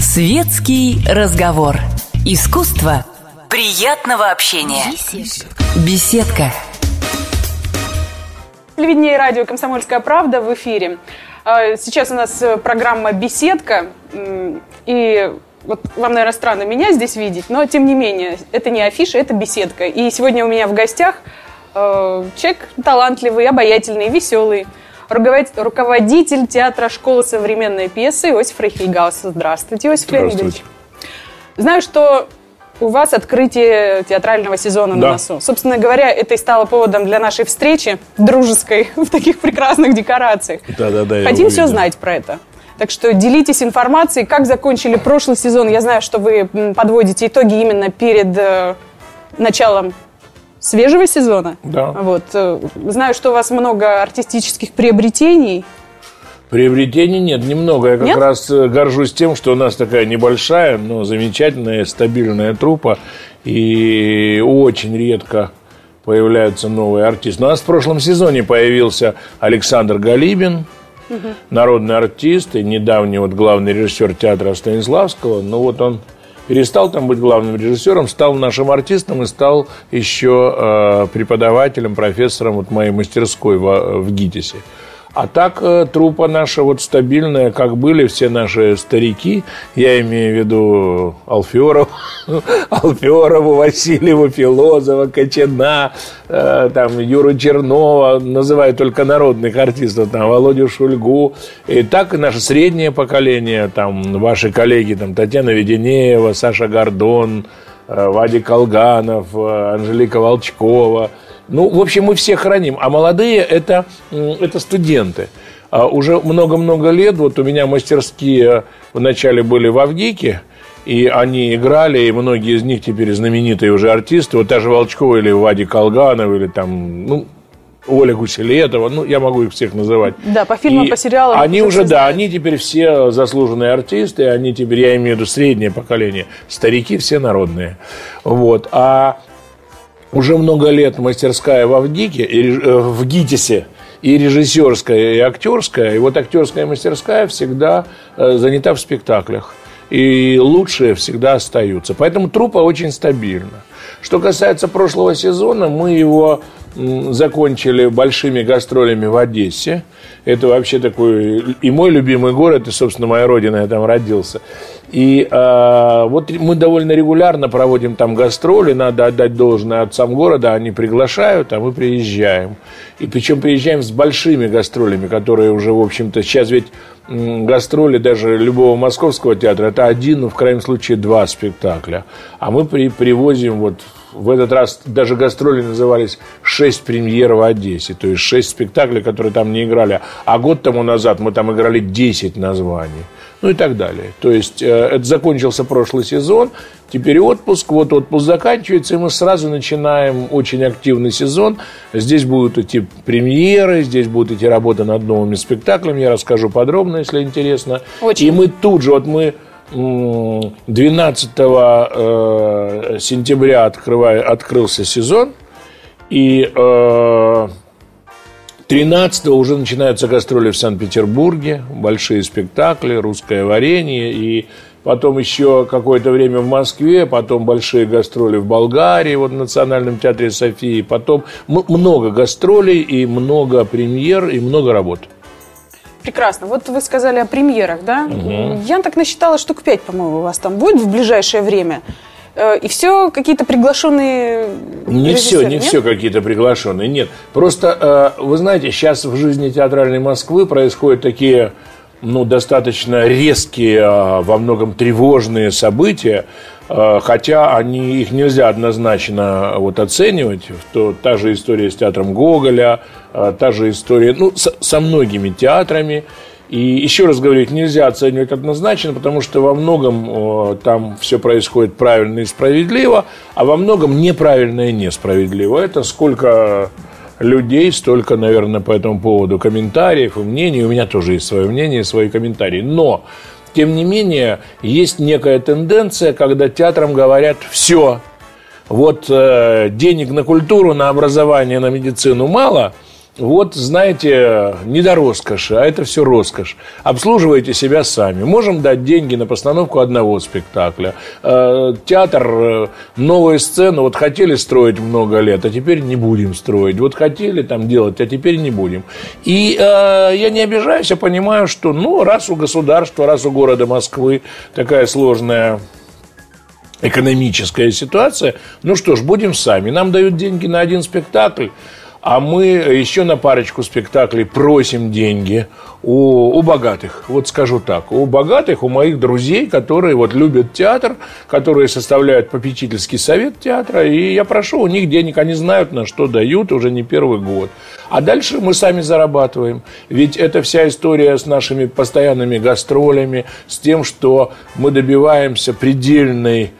Светский разговор. Искусство приятного общения. Беседка. Телевидение и радио «Комсомольская правда» в эфире. А, сейчас у нас э, программа «Беседка». И вот вам, наверное, странно меня здесь видеть, но тем не менее, это не афиша, это беседка. И сегодня у меня в гостях э, человек талантливый, обаятельный, веселый, руководитель театра школы современной пьесы Иосиф Рейхельгаус. Здравствуйте, Иосиф Здравствуйте. Леонидович. Знаю, что у вас открытие театрального сезона Да. на носу. Собственно говоря, это и стало поводом для нашей встречи дружеской в таких прекрасных декорациях. Да-да-да, я Хотим все знать про это. Так что делитесь информацией, как закончили прошлый сезон. Я знаю, что вы подводите итоги именно перед э, началом свежего сезона. Да. Вот. э, Знаю, что у вас много артистических приобретений. Приобретений нет, немного. Я как Нет? раз э, горжусь тем, что у нас такая небольшая, но замечательная, стабильная труппа. И очень редко появляются новые артисты. У нас в прошлом сезоне появился Александр Галибин, народный артист и недавний вот главный режиссер театра Станиславского. Ну вот он перестал там быть главным режиссером, стал нашим артистом и стал еще э, преподавателем, профессором вот моей мастерской в, в ГИТИСе. А так э, труппа наша вот стабильная, как были все наши старики, я имею в виду Алферов, Алферову, Васильеву, Филозова, Кочана, э, там, Юру Чернова, называю только народных артистов, там, Володю Шульгу. И так и наше среднее поколение, там, ваши коллеги, там, Татьяна Веденеева, Саша Гордон, э, Вадик Колганов, э, Анжелика Волчкова. Ну, в общем, мы всех храним. А молодые это, это студенты. А уже много-много лет, вот у меня мастерские вначале были в Авгике, и они играли, и многие из них теперь знаменитые уже артисты. Вот та же Волчкова или Вадик Колганов, или там, ну, Оля Гуселетова, ну, я могу их всех называть. Да, по фильмам, И по сериалам. Они уже все да, знают. они теперь все заслуженные артисты, они теперь, я имею в виду среднее поколение, старики все народные. Вот. А уже много лет мастерская в Авгике, э, в ГИТИСе, и режиссерская, и актерская. И вот актерская мастерская всегда э, занята в спектаклях. И лучшие всегда остаются. Поэтому труппа очень стабильна. Что касается прошлого сезона, мы его закончили большими гастролями в Одессе. Это вообще такой и мой любимый город, и, собственно, моя родина, я там родился. И а, вот мы довольно регулярно проводим там гастроли, надо отдать должное отцам города, они приглашают, а мы приезжаем. И причем приезжаем с большими гастролями, которые уже, в общем-то, сейчас ведь гастроли даже любого московского театра, это один, ну, в крайнем случае, два спектакля. А мы при, привозим вот в этот раз даже гастроли назывались «Шесть премьер в Одессе», то есть шесть спектаклей, которые там не играли. А год тому назад мы там играли 10 названий. Ну и так далее. То есть э, это закончился прошлый сезон, теперь отпуск, вот отпуск заканчивается, и мы сразу начинаем очень активный сезон. Здесь будут идти премьеры, здесь будут идти работа над новыми спектаклями, я расскажу подробно, если интересно. Очень. И мы тут же, вот мы 12 э, сентября открывая, открылся сезон, и э, 13 уже начинаются гастроли в Санкт-Петербурге, большие спектакли, русское варенье, и потом еще какое-то время в Москве, потом большие гастроли в Болгарии, вот в Национальном театре Софии, потом много гастролей и много премьер и много работ. Прекрасно. Вот вы сказали о премьерах, да? Я так насчитала, штук пять, по-моему, у вас там будет в ближайшее время. Э, И все какие-то приглашенные Не все, не нет? все какие-то приглашенные, нет. Просто, э, вы знаете, сейчас в жизни театральной Москвы происходят такие, ну, достаточно резкие, э, во многом тревожные события, э, хотя они, их нельзя однозначно вот оценивать. То, та же история с театром Гоголя, та же история, ну, со, со многими театрами. И еще раз говорю, их нельзя оценивать однозначно, потому что во многом там все происходит правильно и справедливо, а во многом неправильно и несправедливо. Это сколько людей, столько, наверное, по этому поводу комментариев и мнений. У меня тоже есть свое мнение, свои комментарии. Но, тем не менее, есть некая тенденция, когда театрам говорят «все, вот э, денег на культуру, на образование, на медицину мало, вот, знаете, не до роскоши, а это все роскошь. Обслуживайте себя сами. Можем дать деньги на постановку одного спектакля. Э, театр, э, новые сцены, вот хотели строить много лет, а теперь не будем строить. Вот хотели там делать, а теперь не будем. И э, я не обижаюсь, я понимаю, что, ну, раз у государства, раз у города Москвы такая сложная экономическая ситуация, ну что ж, будем сами. Нам дают деньги на один спектакль, а мы еще на парочку спектаклей просим деньги у, у богатых. Вот скажу так, у богатых, у моих друзей, которые вот любят театр, которые составляют попечительский совет театра, и я прошу у них денег, они знают, на что дают уже не первый год. А дальше мы сами зарабатываем. Ведь это вся история с нашими постоянными гастролями, с тем, что мы добиваемся предельной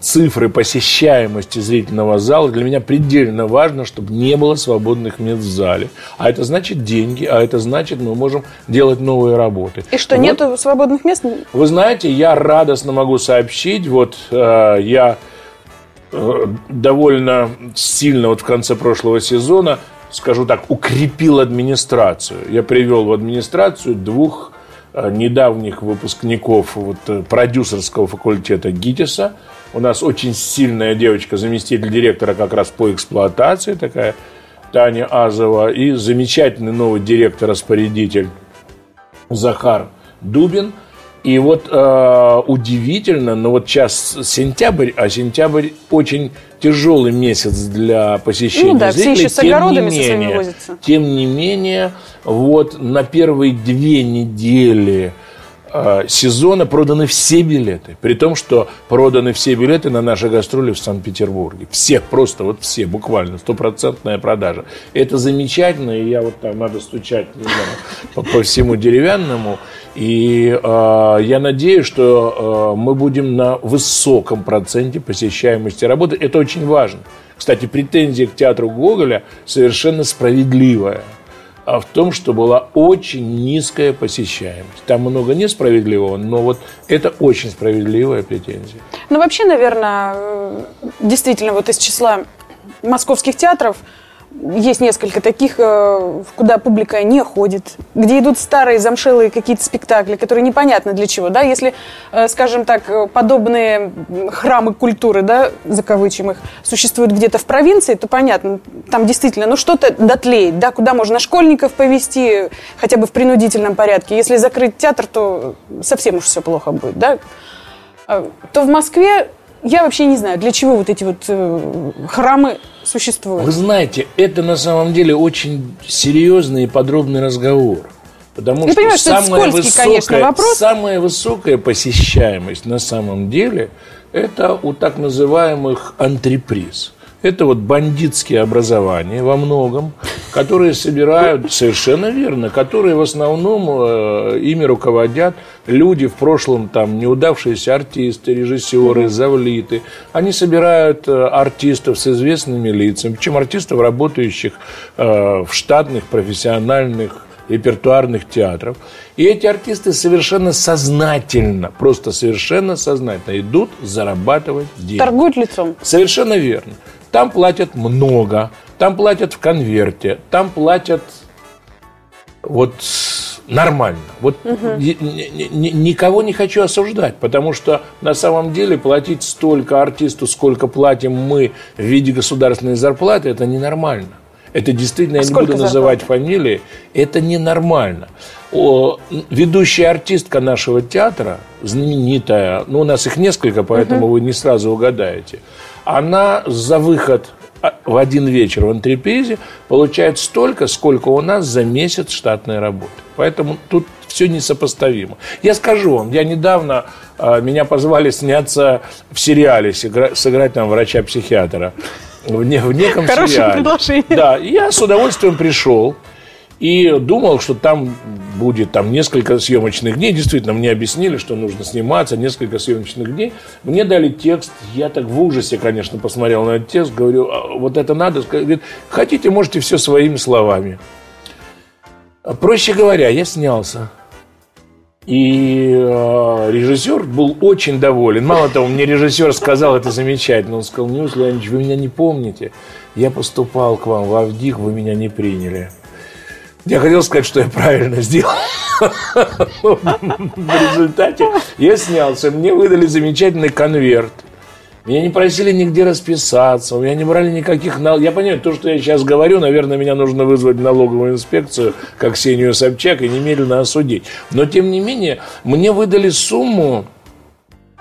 цифры посещаемости зрительного зала, для меня предельно важно, чтобы не было свободных мест в зале. А это значит деньги, а это значит, мы можем делать новые работы. И что, вот, нету свободных мест? Вы знаете, я радостно могу сообщить, вот э, я э, довольно сильно вот в конце прошлого сезона, скажу так, укрепил администрацию. Я привел в администрацию двух недавних выпускников вот, э, продюсерского факультета ГИТИСа. У нас очень сильная девочка, заместитель директора как раз по эксплуатации, такая Таня Азова, и замечательный новый директор-распорядитель Захар Дубин – и вот э, удивительно, но вот сейчас сентябрь, а сентябрь очень тяжелый месяц для посещения ну, да, зрителей. Все еще с огородами тем не менее, возятся. Тем не менее, вот на первые две недели Э, сезона проданы все билеты. При том, что проданы все билеты на наши гастроли в Санкт-Петербурге. Все, просто вот все, буквально, стопроцентная продажа. Это замечательно, и я вот там надо стучать знаю, по, по всему деревянному. И э, я надеюсь, что э, мы будем на высоком проценте посещаемости работы. Это очень важно. Кстати, претензия к театру Гоголя совершенно справедливая а в том, что была очень низкая посещаемость. Там много несправедливого, но вот это очень справедливая претензия. Ну, вообще, наверное, действительно, вот из числа московских театров – есть несколько таких, э, куда публика не ходит, где идут старые замшелые какие-то спектакли, которые непонятно для чего. Да? Если, э, скажем так, подобные храмы культуры, да, закавычим их, существуют где-то в провинции, то понятно, там действительно, ну что-то дотлеет, да, куда можно школьников повести хотя бы в принудительном порядке. Если закрыть театр, то совсем уж все плохо будет. Да? То в Москве я вообще не знаю, для чего вот эти вот э, храмы существуют. Вы знаете, это на самом деле очень серьезный и подробный разговор. Потому Я что, понимаю, что самая, скользкий, высокая, конечно, вопрос. самая высокая посещаемость на самом деле это у так называемых антреприз. Это вот бандитские образования во многом, которые собирают, совершенно верно, которые в основном э, ими руководят люди в прошлом, там, неудавшиеся артисты, режиссеры, завлиты. Они собирают э, артистов с известными лицами, причем артистов, работающих э, в штатных, профессиональных репертуарных театров. И эти артисты совершенно сознательно, просто совершенно сознательно идут зарабатывать деньги. Торгуют лицом. Совершенно верно. Там платят много, там платят в конверте, там платят вот нормально. Вот угу. никого не хочу осуждать, потому что на самом деле платить столько артисту, сколько платим мы в виде государственной зарплаты, это ненормально. Это действительно, а я не буду называть фамилии, это ненормально. О, ведущая артистка нашего театра, знаменитая, ну, у нас их несколько, поэтому угу. вы не сразу угадаете – она за выход а, в один вечер в антрепезе получает столько, сколько у нас за месяц штатной работы. Поэтому тут все несопоставимо. Я скажу вам, я недавно, э, меня позвали сняться в сериале, сыграть там врача-психиатра. В, не, в неком Хорошее сериале. предложение. Да, я с удовольствием пришел. И думал, что там будет там несколько съемочных дней. Действительно, мне объяснили, что нужно сниматься, несколько съемочных дней. Мне дали текст. Я так в ужасе, конечно, посмотрел на этот текст. Говорю, а вот это надо. Говорит, хотите, можете все своими словами. Проще говоря, я снялся. И э, режиссер был очень доволен. Мало того, мне режиссер сказал, это замечательно. Он сказал, Нюс Леонидович, вы меня не помните. Я поступал к вам в Авдик, вы меня не приняли. Я хотел сказать, что я правильно сделал. В результате я снялся. Мне выдали замечательный конверт. Меня не просили нигде расписаться, у меня не брали никаких налогов. Я понимаю, то, что я сейчас говорю, наверное, меня нужно вызвать в налоговую инспекцию, как Ксению Собчак, и немедленно осудить. Но, тем не менее, мне выдали сумму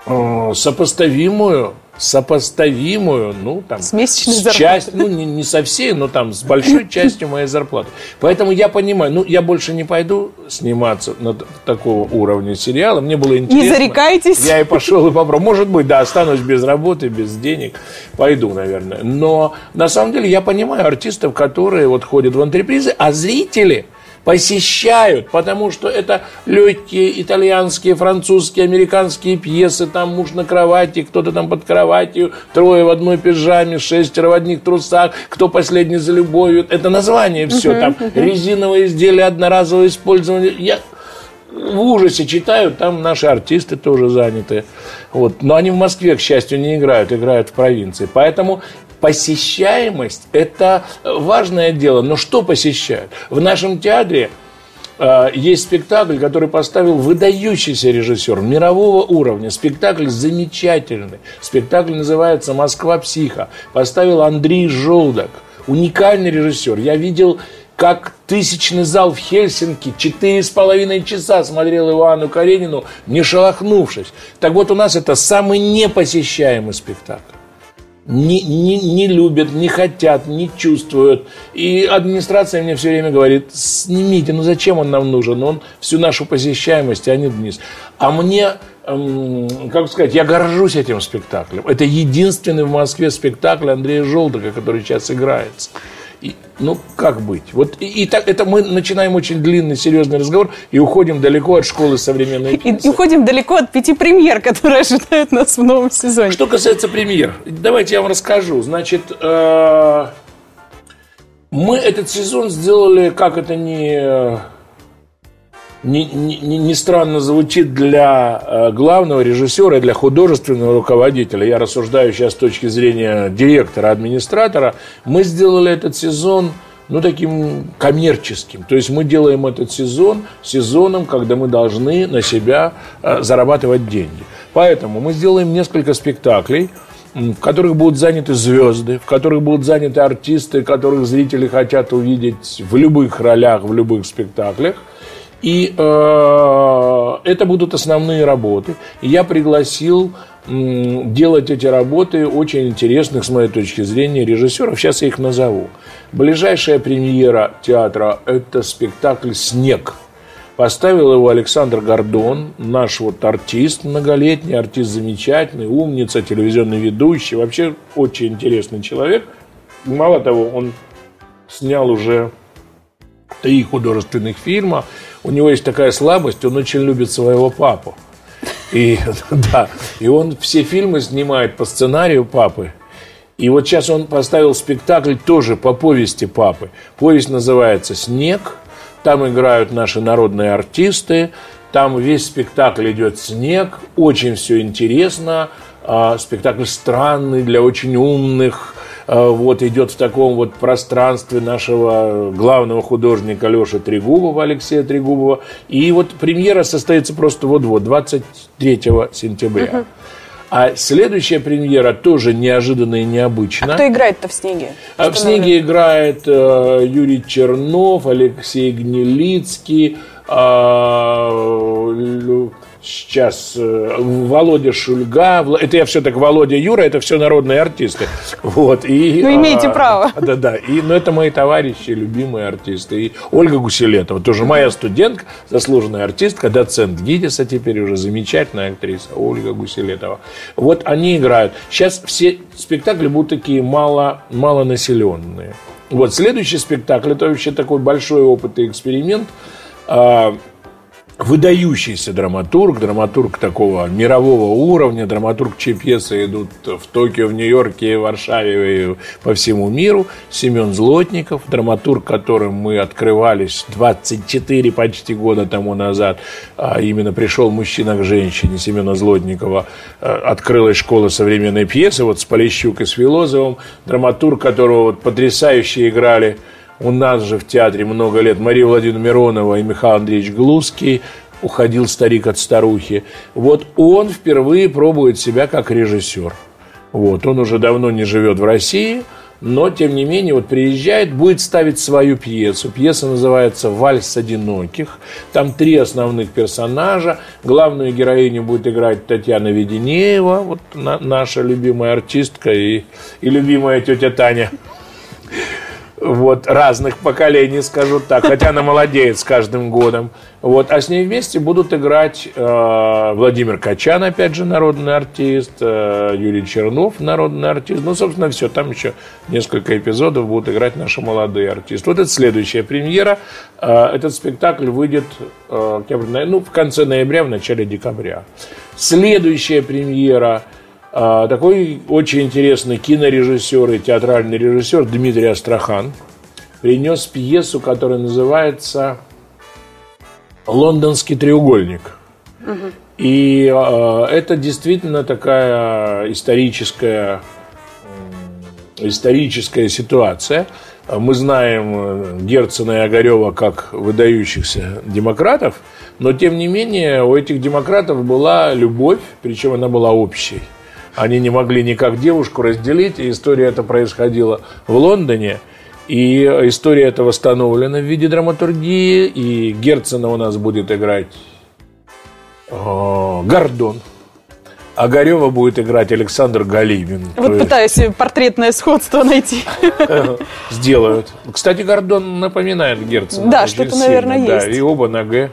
э, сопоставимую сопоставимую, ну, там, с с часть, ну, не, не со всей, но там с большой частью моей зарплаты. Поэтому я понимаю, ну, я больше не пойду сниматься на такого уровня сериала. Мне было интересно. Не зарекайтесь. Я и пошел и попробовал. Может быть, да, останусь без работы, без денег. Пойду, наверное. Но на самом деле я понимаю артистов, которые вот ходят в антрепризы, а зрители – посещают, потому что это легкие итальянские, французские, американские пьесы, там муж на кровати, кто-то там под кроватью, трое в одной пижаме, шестеро в одних трусах, кто последний за любовью. Это название все, там резиновые изделия одноразового использования. Я в ужасе читаю, там наши артисты тоже заняты. Вот. Но они в Москве, к счастью, не играют, играют в провинции. Поэтому посещаемость – это важное дело. Но что посещают? В нашем театре э, есть спектакль, который поставил выдающийся режиссер мирового уровня. Спектакль замечательный. Спектакль называется «Москва психа». Поставил Андрей Желдок. Уникальный режиссер. Я видел как тысячный зал в Хельсинки четыре с половиной часа смотрел Ивану Каренину, не шелохнувшись. Так вот, у нас это самый непосещаемый спектакль не, не, не любят, не хотят, не чувствуют. И администрация мне все время говорит, снимите, ну зачем он нам нужен? Он всю нашу посещаемость тянет вниз. А мне, эм, как сказать, я горжусь этим спектаклем. Это единственный в Москве спектакль Андрея Желтого, который сейчас играется. И, ну, как быть? Вот и, и так это мы начинаем очень длинный, серьезный разговор и уходим далеко от школы современной пьесы. И, и уходим далеко от пяти премьер, которые ожидают нас в новом сезоне. Что касается премьер, давайте я вам расскажу. Значит, э, мы этот сезон сделали, как это не не, не, не странно звучит для э, главного режиссера и для художественного руководителя, я рассуждаю сейчас с точки зрения директора, администратора, мы сделали этот сезон ну, таким коммерческим. То есть мы делаем этот сезон сезоном, когда мы должны на себя э, зарабатывать деньги. Поэтому мы сделаем несколько спектаклей, в которых будут заняты звезды, в которых будут заняты артисты, которых зрители хотят увидеть в любых ролях, в любых спектаклях – и э, это будут основные работы. Я пригласил делать эти работы очень интересных, с моей точки зрения, режиссеров. Сейчас я их назову. Ближайшая премьера театра – это спектакль «Снег». Поставил его Александр Гордон, наш вот артист многолетний, артист замечательный, умница, телевизионный ведущий, вообще очень интересный человек. Мало того, он снял уже три художественных фильма. У него есть такая слабость, он очень любит своего папу. И, да, и он все фильмы снимает по сценарию папы. И вот сейчас он поставил спектакль тоже по повести папы. Повесть называется «Снег». Там играют наши народные артисты. Там весь спектакль идет снег. Очень все интересно. А, спектакль странный для очень умных, вот идет в таком вот пространстве нашего главного художника Леши Трегубова, Алексея Трегубова. И вот премьера состоится просто вот-вот, 23 сентября. А следующая премьера тоже неожиданно и необычно. А кто играет-то в «Снеге»? А в «Снеге» играет э, Юрий Чернов, Алексей Гнилицкий, э, сейчас э, Володя Шульга, это я все так Володя Юра, это все народные артисты. Вот, и, ну, имеете а, право. Да, да, и, но это мои товарищи, любимые артисты. И Ольга Гуселетова, тоже моя студентка, заслуженная артистка, доцент ГИДИСа теперь уже замечательная актриса Ольга Гуселетова. Вот они играют. Сейчас все спектакли будут такие мало, малонаселенные. Вот, следующий спектакль, это вообще такой большой опыт и эксперимент. Выдающийся драматург, драматург такого мирового уровня, драматург, чьи пьесы идут в Токио, в Нью-Йорке, в Варшаве и по всему миру, Семен Злотников, драматург, которым мы открывались 24 почти года тому назад, а именно пришел мужчина к женщине Семена Злотникова, э, открылась школа современной пьесы, вот с Полищук и с Филозовым, драматург, которого вот потрясающе играли у нас же в театре много лет Мария Владимировна Миронова и Михаил Андреевич Глузский, уходил старик от старухи. Вот он впервые пробует себя как режиссер. Вот, он уже давно не живет в России, но, тем не менее, вот приезжает, будет ставить свою пьесу. Пьеса называется «Вальс одиноких». Там три основных персонажа. Главную героиню будет играть Татьяна Веденеева, вот наша любимая артистка и, и любимая тетя Таня вот, разных поколений, скажу так, хотя она молодеет с каждым годом. Вот, а с ней вместе будут играть э, Владимир Качан, опять же, народный артист, э, Юрий Чернов, народный артист. Ну, собственно, все, там еще несколько эпизодов будут играть наши молодые артисты. Вот это следующая премьера. Э, этот спектакль выйдет э, ну, в конце ноября, в начале декабря. Следующая премьера – такой очень интересный кинорежиссер и театральный режиссер Дмитрий Астрахан принес пьесу, которая называется «Лондонский треугольник». Угу. И э, это действительно такая историческая, историческая ситуация. Мы знаем э, Герцена и Огарева как выдающихся демократов, но тем не менее у этих демократов была любовь, причем она была общей. Они не могли никак девушку разделить, и история эта происходила в Лондоне. И история эта восстановлена в виде драматургии, и Герцена у нас будет играть э, Гордон. А Гарева будет играть Александр Галибин. Вот есть... пытаюсь портретное сходство найти. Сделают. Кстати, Гордон напоминает Герцена. Да, что-то, наверное, есть. Да, и оба на Г.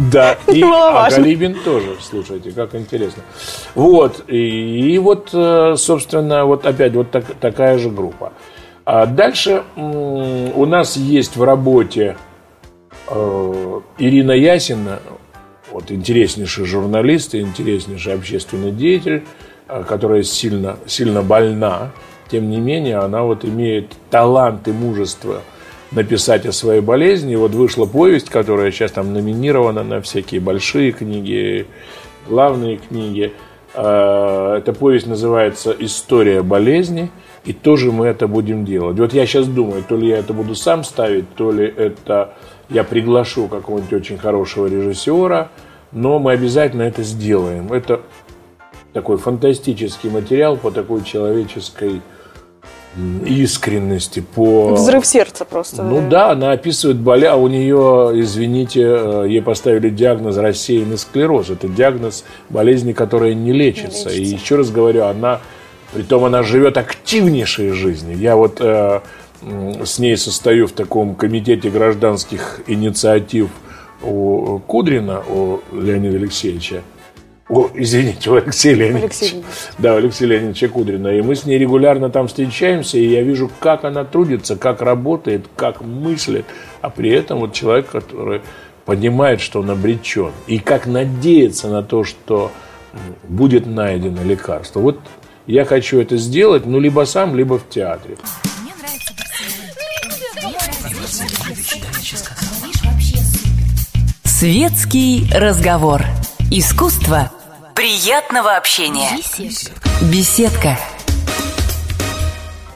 Да, и а Галибин тоже, слушайте, как интересно. Вот, и, и вот, э, собственно, вот опять вот так, такая же группа. А дальше у нас есть в работе э, Ирина Ясина, вот интереснейший журналист и интереснейший общественный деятель, э, которая сильно, сильно больна. Тем не менее, она вот имеет талант и мужество – написать о своей болезни. И вот вышла повесть, которая сейчас там номинирована на всякие большие книги, главные книги. А, эта повесть называется «История болезни», и тоже мы это будем делать. Вот я сейчас думаю, то ли я это буду сам ставить, то ли это я приглашу какого-нибудь очень хорошего режиссера, но мы обязательно это сделаем. Это такой фантастический материал по такой человеческой искренности, по... Взрыв сердца просто. Ну да, она описывает боли, а у нее, извините, э, ей поставили диагноз рассеянный склероз. Это диагноз болезни, которая не лечится. не лечится. И еще раз говорю, она, притом она живет активнейшей жизнью. Я вот э, с ней состою в таком комитете гражданских инициатив у Кудрина, у Леонида Алексеевича. О, извините, у Алексея Леонидовича. Алексей. Да, у Алексея Леонидовича Кудрина. И мы с ней регулярно там встречаемся, и я вижу, как она трудится, как работает, как мыслит. А при этом вот человек, который понимает, что он обречен, и как надеется на то, что будет найдено лекарство. Вот я хочу это сделать, ну, либо сам, либо в театре. Светский разговор. Искусство Приятного общения. Беседка. Беседка.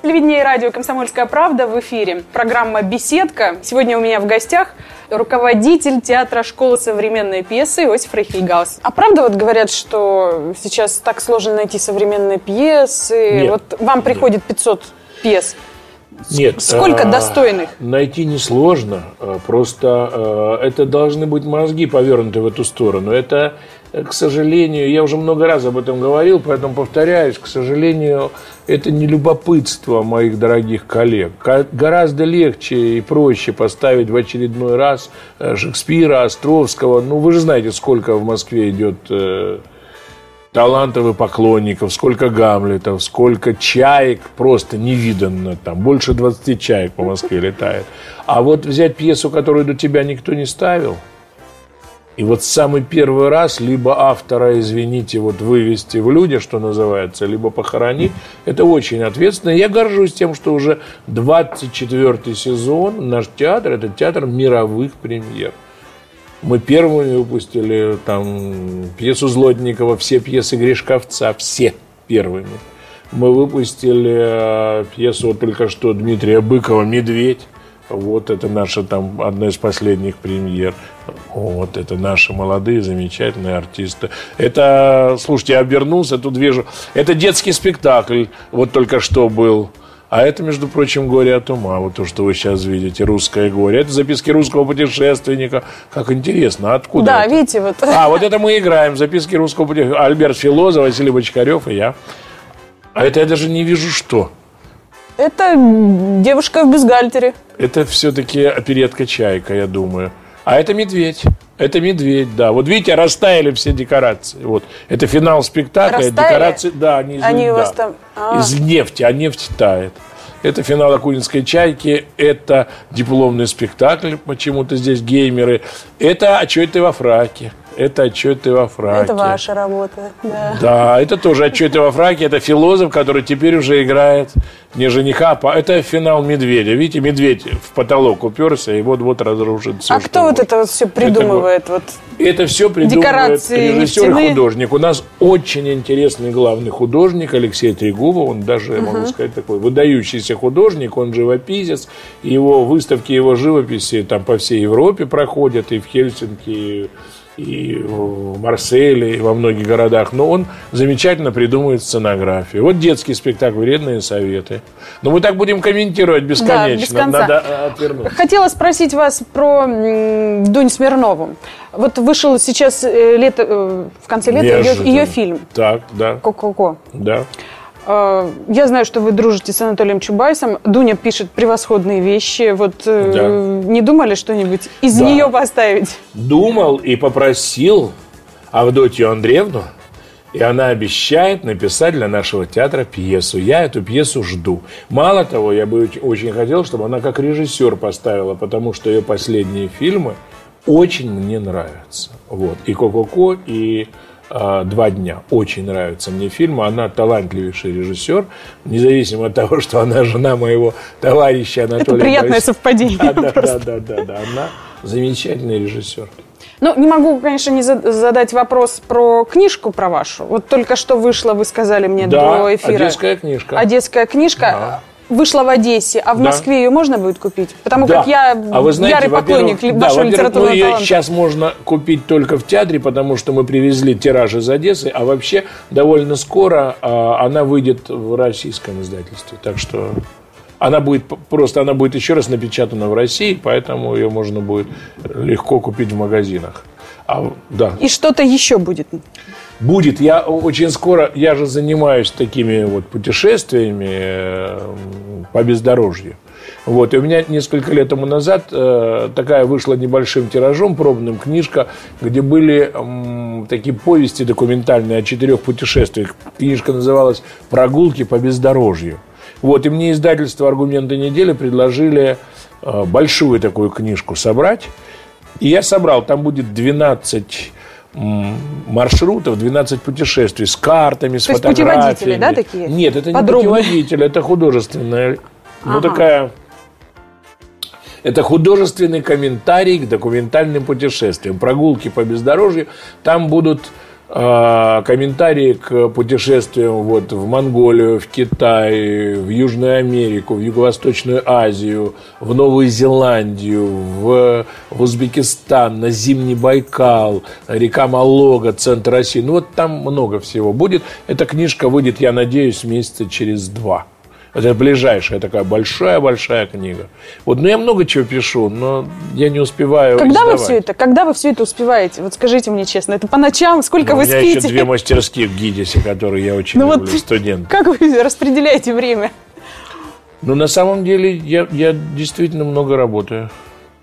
Телевидение и радио «Комсомольская правда» в эфире. Программа «Беседка». Сегодня у меня в гостях руководитель театра школы современной пьесы Иосиф Рейхельгаус. А правда вот говорят, что сейчас так сложно найти современные пьесы? Нет. Вот вам приходит 500 пьес. Нет. Сколько а, достойных? Найти несложно. А, просто а, это должны быть мозги повернуты в эту сторону. Это к сожалению, я уже много раз об этом говорил, поэтому повторяюсь, к сожалению, это не любопытство моих дорогих коллег. Гораздо легче и проще поставить в очередной раз э, Шекспира, Островского. Ну, вы же знаете, сколько в Москве идет э, талантов поклонников, сколько Гамлетов, сколько чаек, просто невиданно. Там больше 20 чаек по Москве летает. А вот взять пьесу, которую до тебя никто не ставил – И вот самый первый раз либо автора, извините, вот вывести в люди, что называется, либо похоронить, это очень ответственно. Я горжусь тем, что уже 24 сезон наш театр – это театр мировых премьер. Мы первыми выпустили там пьесу Злотникова, все пьесы Гришковца, все первыми. Мы выпустили э, пьесу вот только что Дмитрия Быкова «Медведь». Вот это наша там одна из последних премьер. Вот это наши молодые, замечательные артисты. Это, слушайте, я обернулся, тут вижу. Это детский спектакль, вот только что был. А это, между прочим, «Горе от ума». Вот то, что вы сейчас видите, «Русское горе». Это записки русского путешественника. Как интересно, а откуда Да, это? видите, вот. А, вот это мы играем. Записки русского путешественника. Альберт Филозов, Василий Бочкарев и я. А это я даже не вижу, что. Это девушка в бюстгальтере. Это все-таки оперетка «Чайка», я думаю. А это медведь. Это медведь, да. Вот видите, растаяли все декорации. Вот. Это финал спектакля. Растаяли? Декорации, да, они из Они льда. у вас там- а. Из нефти, а нефть тает. Это финал Акунинской чайки, это дипломный спектакль, почему-то здесь геймеры. Это отчеты во фраке. Это отчеты во фраке. Это ваша работа, да. Да, это тоже отчеты во фраке. Это философ, который теперь уже играет не жениха, а это финал медведя. Видите, медведь в потолок уперся и вот-вот разрушит все. а кто вот это вот все придумывает? Вот Это все придумывает Декорации режиссер и нефтяные. художник. У нас очень интересный главный художник Алексей Трегубов. Он даже, я могу сказать, такой выдающийся художник. Он живописец. Его выставки его живописи там по всей Европе проходят. И в Хельсинки, и в Марселе, и во многих городах. Но он замечательно придумывает сценографию. Вот детский спектакль «Вредные советы». Но мы так будем комментировать бесконечно. без конца. Надо э, отвернуться. Хотела спросить вас про Дунь Смирнову. Вот вышел сейчас э, лето, э, в конце лета ее, ее фильм Так, да, «Ко-ко-ко». да. Э, Я знаю, что вы дружите с Анатолием Чубайсом. Дуня пишет превосходные вещи. Вот э, не думали что-нибудь из Да. нее поставить? думал и попросил Авдотью Андреевну, и она обещает написать для нашего театра пьесу. Я эту пьесу жду. Мало того, я бы оч- очень хотел, чтобы она как режиссер поставила, потому что ее последние фильмы очень мне нравятся. Вот. И «Ко-ко-ко», и а, «Два дня». Очень нравятся мне фильмы. Она талантливейший режиссер, независимо от того, что она жена моего товарища Анатолия Это приятное Борисовича. совпадение. Да, да, да, да, да, да. Она замечательный режиссер. Ну, не могу, конечно, не за- задать вопрос про книжку про вашу. Вот только что вышла, вы сказали мне Да, до эфира. одесская книжка. Одесская книжка. Вышла в Одессе, а в Да. Москве ее можно будет купить? Потому Да. как я а вы знаете, ярый поклонник вашего да, во-первых, литературного ну, ее таланта. сейчас можно купить только в театре, потому что мы привезли тираж из Одессы, а вообще довольно скоро а, она выйдет в российском издательстве. Так что она будет просто она будет еще раз напечатана в России, поэтому ее можно будет легко купить в магазинах. А, да. И что-то еще будет. Будет. Я очень скоро, я же занимаюсь такими вот путешествиями э, по бездорожью. Вот. И у меня несколько лет тому назад э, такая вышла небольшим тиражом, пробным книжка, где были такие повести документальные о четырех путешествиях. Книжка называлась «Прогулки по бездорожью». Вот, и мне издательство «Аргументы недели» предложили э, большую такую книжку собрать. И я собрал, там будет 12 м, маршрутов, 12 путешествий с картами, с То есть фотографиями. путеводители, да, такие? Нет, это Подробные? не путеводитель, это художественная, ну Ага. такая... Это художественный комментарий к документальным путешествиям. Прогулки по бездорожью. Там будут комментарии к путешествиям вот, в Монголию, в Китай, в Южную Америку, в Юго-Восточную Азию, в Новую Зеландию, в, в Узбекистан, на Зимний Байкал, река Малога, центр России. Ну вот там много всего будет. Эта книжка выйдет, я надеюсь, месяца через два. Это ближайшая такая большая-большая книга. Вот, ну я много чего пишу, но я не успеваю Когда вы издавать. все это, когда вы все это успеваете? Вот скажите мне честно, это по ночам, сколько Ну, вы у меня спите? еще две мастерские в ГИДИСе, которые я очень Ну вот- люблю, студент. Как вы распределяете время? Ну, на самом деле, я, я действительно много работаю.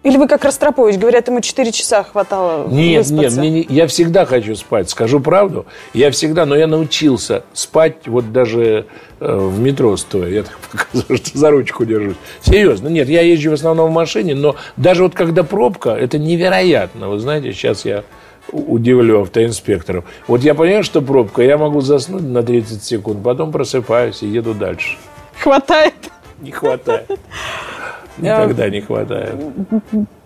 Или вы как Ростропович, говорят, ему 4 часа хватало Нет, выспаться. нет, мне не- я всегда хочу спать, скажу правду. Я всегда, но я научился спать вот даже э, в метро стоя. Я так показываю, что за ручку держусь. Серьезно, нет, я езжу в основном в машине, но даже вот когда пробка, это невероятно. Вы знаете, сейчас я удивлю автоинспекторов. Вот я понимаю, что пробка, я могу заснуть на 30 секунд, потом просыпаюсь и еду дальше. Хватает. Не хватает. Никогда не хватает.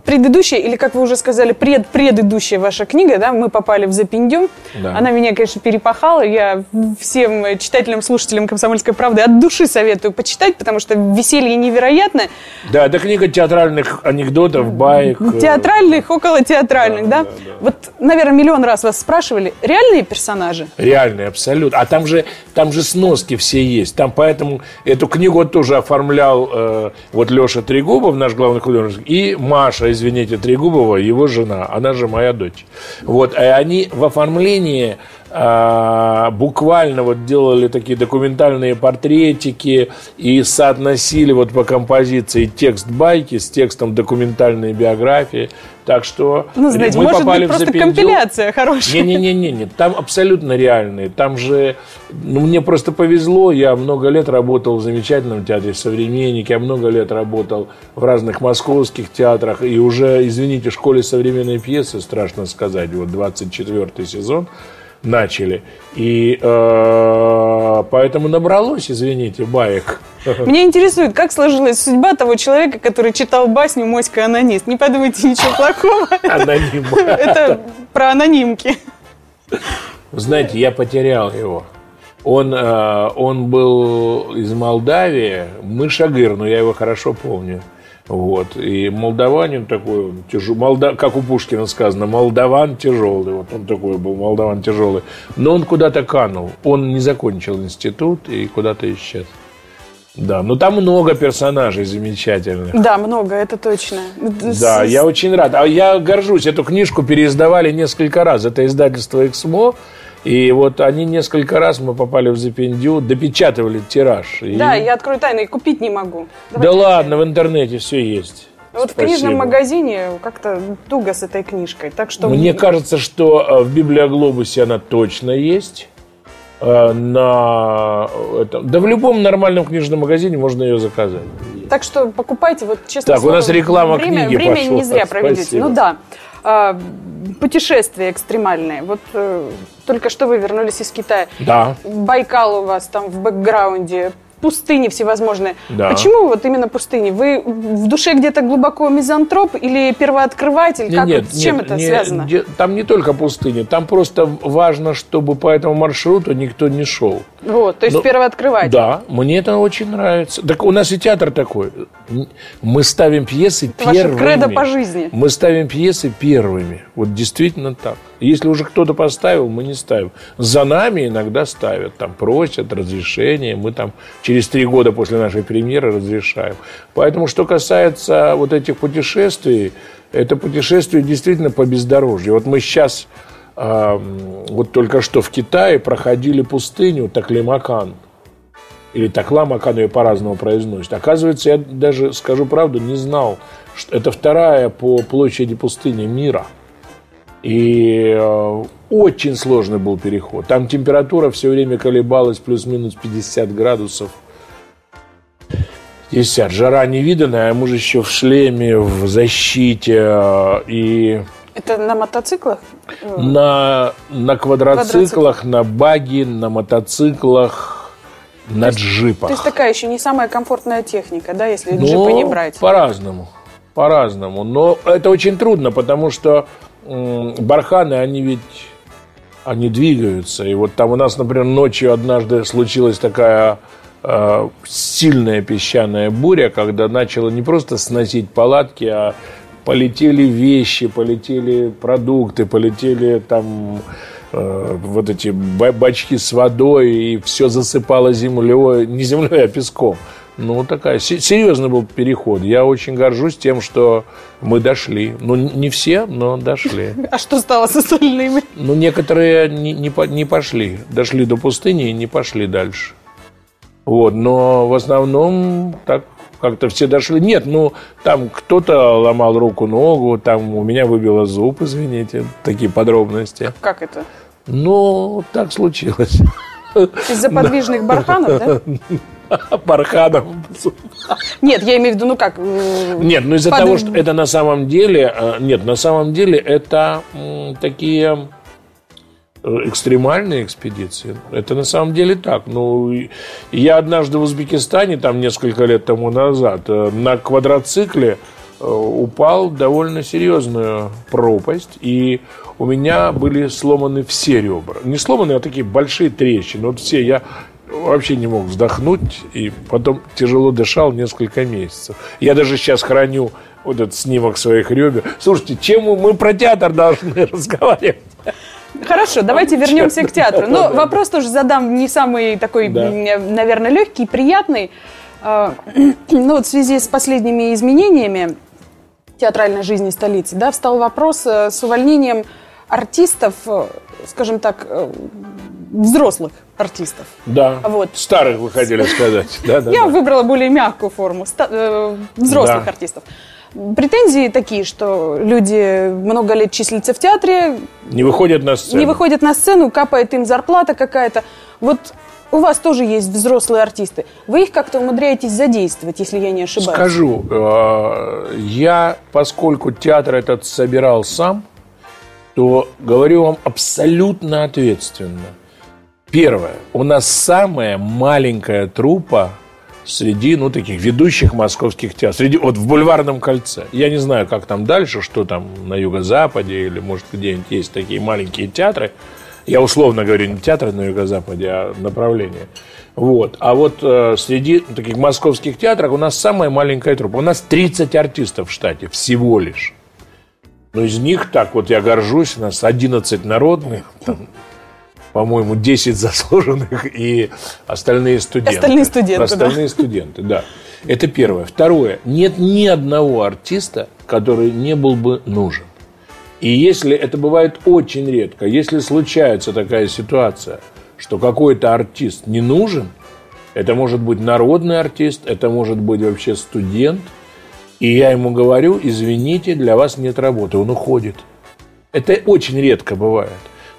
Предыдущая, или, как вы уже сказали, пред-предыдущая ваша книга, да, «Мы попали в Запиндю». Да. Она меня, конечно, перепахала. Я всем читателям, слушателям «Комсомольской правды» от души советую почитать, потому что веселье невероятное. Да, это книга театральных анекдотов, баек. э, Театральных, около театральных, да? Да, да, да. Вот, наверное, миллион раз вас спрашивали. Реальные персонажи? Реальный, абсолютно. А там же, там же сноски все есть. Там поэтому эту книгу тоже оформлял э, вот Леша Трегубов, наш главный художник, и Маша, извините, Трегубова, его жена. Она же моя дочь. Вот. И они в оформлении буквально вот делали такие документальные портретики и соотносили вот по композиции текст байки с текстом документальной биографии. Так что Ну, знаете, мы может попали быть, в просто запиндю. компиляция хорошая. Не-не-не, там абсолютно реальные. Там же, ну, мне просто повезло. Я много лет работал в замечательном театре «Современник». Я много лет работал в разных московских театрах. И уже, извините, в школе современной пьесы, страшно сказать, вот 24 сезон начали. И э, поэтому набралось, извините, баек. Меня интересует, как сложилась судьба того человека, который читал басню «Моська анонист». Не подумайте ничего плохого. Аноним. Это про анонимки. Знаете, я потерял его. Он, э, он был из Молдавии, Мышагыр, но я его хорошо помню. Вот. И молдаванин такой, тяжелый, молда, как у Пушкина сказано, молдаван тяжелый. Вот он такой был, молдаван тяжелый. Но он куда-то канул. Он не закончил институт и куда-то исчез. Да, но там много персонажей замечательных. Да, много, это точно. Да, я очень рад. А я горжусь. Эту книжку переиздавали несколько раз. Это издательство «Эксмо». И вот они несколько раз мы попали в Запиндю, допечатывали тираж. И- Да, я открою тайну и купить не могу. Да Давайте ладно, в интернете все есть. Вот в Спасибо. книжном магазине как-то туго с этой книжкой. Так что Мне кажется, что э, в Библиоглобусе она точно есть. Э, На этом. Да в любом нормальном книжном магазине можно ее заказать. Так что покупайте, вот честно Так, у слово, нас реклама время, книги Время пошла. не зря проведете. Спасибо. Ну да. А, путешествия экстремальные. Вот э, только что вы вернулись из Китая. Да. Байкал у вас там в бэкграунде. Пустыни всевозможные. Да. Почему вот именно пустыни? Вы в душе где-то глубоко мизантроп или первооткрыватель? Не- как нет, вот, с чем нет, это не- связано? там не только пустыня, там просто важно, чтобы по этому маршруту никто не шел. Вот, то есть Ну, первооткрыватель. Да, мне это очень нравится. Так у нас и театр такой. Мы ставим пьесы Это ваше первыми. кредо по жизни. Мы ставим пьесы первыми. Вот действительно так. Если уже кто-то поставил, мы не ставим. За нами иногда ставят, там просят разрешения. Мы там через три года после нашей премьеры разрешаем. Поэтому, что касается вот этих путешествий, это путешествие действительно по бездорожью. Вот мы сейчас, вот только что в Китае проходили пустыню Таклимакан. Или Такламакан ее по-разному произносит. Оказывается, я даже, скажу правду, не знал, что это вторая по площади пустыни мира. И э, очень сложный был переход. Там температура все время колебалась плюс-минус 50 градусов. 50. Жара невиданная, а мы же еще в шлеме, в защите. э, И Это на мотоциклах? На, на квадроциклах, на баги, на мотоциклах, на джипах. То есть такая еще не самая комфортная техника, да, если Ну, джипа не брать. По-разному. По-разному. Но это очень трудно, потому что м, барханы, они ведь они двигаются. И вот там у нас, например, ночью однажды случилась такая э, сильная песчаная буря, когда начала не просто сносить палатки, а полетели вещи, полетели продукты, полетели там э, вот эти ба- бачки с водой, и все засыпало землей, не землей, а песком. Ну, такая, се- серьезный был переход. Я очень горжусь тем, что мы дошли. Ну, не все, но дошли. А что стало с остальными? Ну, некоторые не, не, не пошли. Дошли до пустыни и не пошли дальше. Вот, но в основном так как-то все дошли. Нет, ну, там кто-то ломал руку, ногу, там у меня выбило зуб, извините, такие подробности. Как это? Ну, так случилось. Из-за подвижных барханов, да? Барханов. Нет, я имею в виду, ну как? Нет, ну из-за под- того, что это на самом деле... э, Нет, на самом деле это такие экстремальные экспедиции. Это на самом деле так. Ну, я однажды в Узбекистане, там несколько лет тому назад, э, на квадроцикле э, упал в довольно серьезную пропасть, и у меня были сломаны все ребра. Не сломаны, а такие большие трещины. Вот все. Я вообще не мог вздохнуть, и потом тяжело дышал несколько месяцев. Я даже сейчас храню вот этот снимок своих ребер. Слушайте, чем мы про театр должны разговаривать? Хорошо, давайте вернемся к театру. Но вопрос тоже задам не самый такой, наверное, легкий, приятный. А, Ну вот в связи с последними изменениями театральной жизни столицы, да, встал вопрос э, с увольнением артистов, э, скажем так, э, взрослых артистов. Да, Вот. старых вы хотели сказать. Да, да, Я да. выбрала более мягкую форму ста- э, взрослых Да. артистов. Претензии такие, что люди много лет числятся в театре, Не выходят на сцену. не выходят на сцену, капает им зарплата какая-то. Вот у вас тоже есть взрослые артисты. Вы их как-то умудряетесь задействовать, если я не ошибаюсь. Скажу, э, я, поскольку театр этот собирал сам, то говорю вам абсолютно ответственно. Первое. У нас самая маленькая труппа среди, ну, таких ведущих московских театров. Среди, вот в Бульварном кольце. Я не знаю, как там дальше, что там на юго-западе или, может, где-нибудь есть такие маленькие театры. Я условно говорю не театры на юго-западе, а направление. Вот. А вот э, среди таких московских театров у нас самая маленькая труппа. У нас 30 артистов в штате всего лишь. Но из них, так вот я горжусь, у нас 11 народных, там, по-моему, 10 заслуженных и остальные студенты. Остальные студенты, Остальные студенты, да. Это первое. Второе. Нет ни одного артиста, который не был бы нужен. И если это бывает очень редко, если случается такая ситуация, что какой-то артист не нужен, это может быть народный артист, это может быть вообще студент, и я ему говорю, извините, для вас нет работы, он уходит. Это очень редко бывает.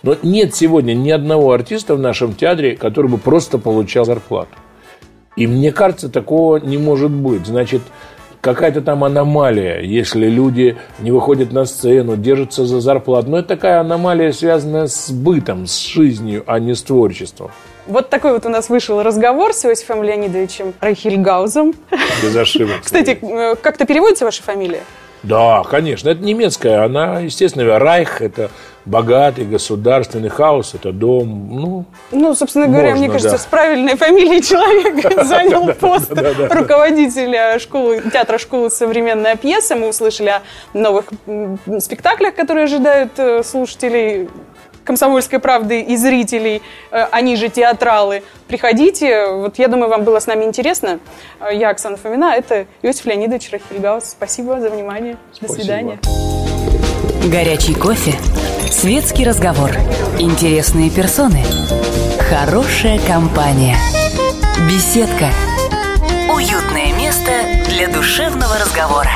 Но нет сегодня ни одного артиста в нашем театре, который бы просто получал зарплату. И мне кажется, такого не может быть. Значит, какая-то там аномалия, если люди не выходят на сцену, держатся за зарплату. Но это такая аномалия, связанная с бытом, с жизнью, а не с творчеством. Вот такой вот у нас вышел разговор с Иосифом Леонидовичем Райхельгаузом. Без ошибок. Кстати, э, как-то переводится ваша фамилия? Да, конечно, это немецкая. Она, естественно, Райх – это богатый, государственный хаос, это дом. Ну, Ну, собственно говоря, Можно, мне кажется, да. с правильной фамилией человек занял пост руководителя школы, театра школы «Современная пьеса». Мы услышали о новых спектаклях, которые ожидают э, слушателей «Комсомольской правды» и зрителей, э, они же театралы. Приходите, вот я думаю, вам было с нами интересно. Э, Я Оксана Фомина, это Иосиф Леонидович Рахильгаус. Спасибо за внимание. До Спасибо. свидания. Горячий кофе, светский разговор, интересные персоны, хорошая компания, беседка, уютное место для душевного разговора.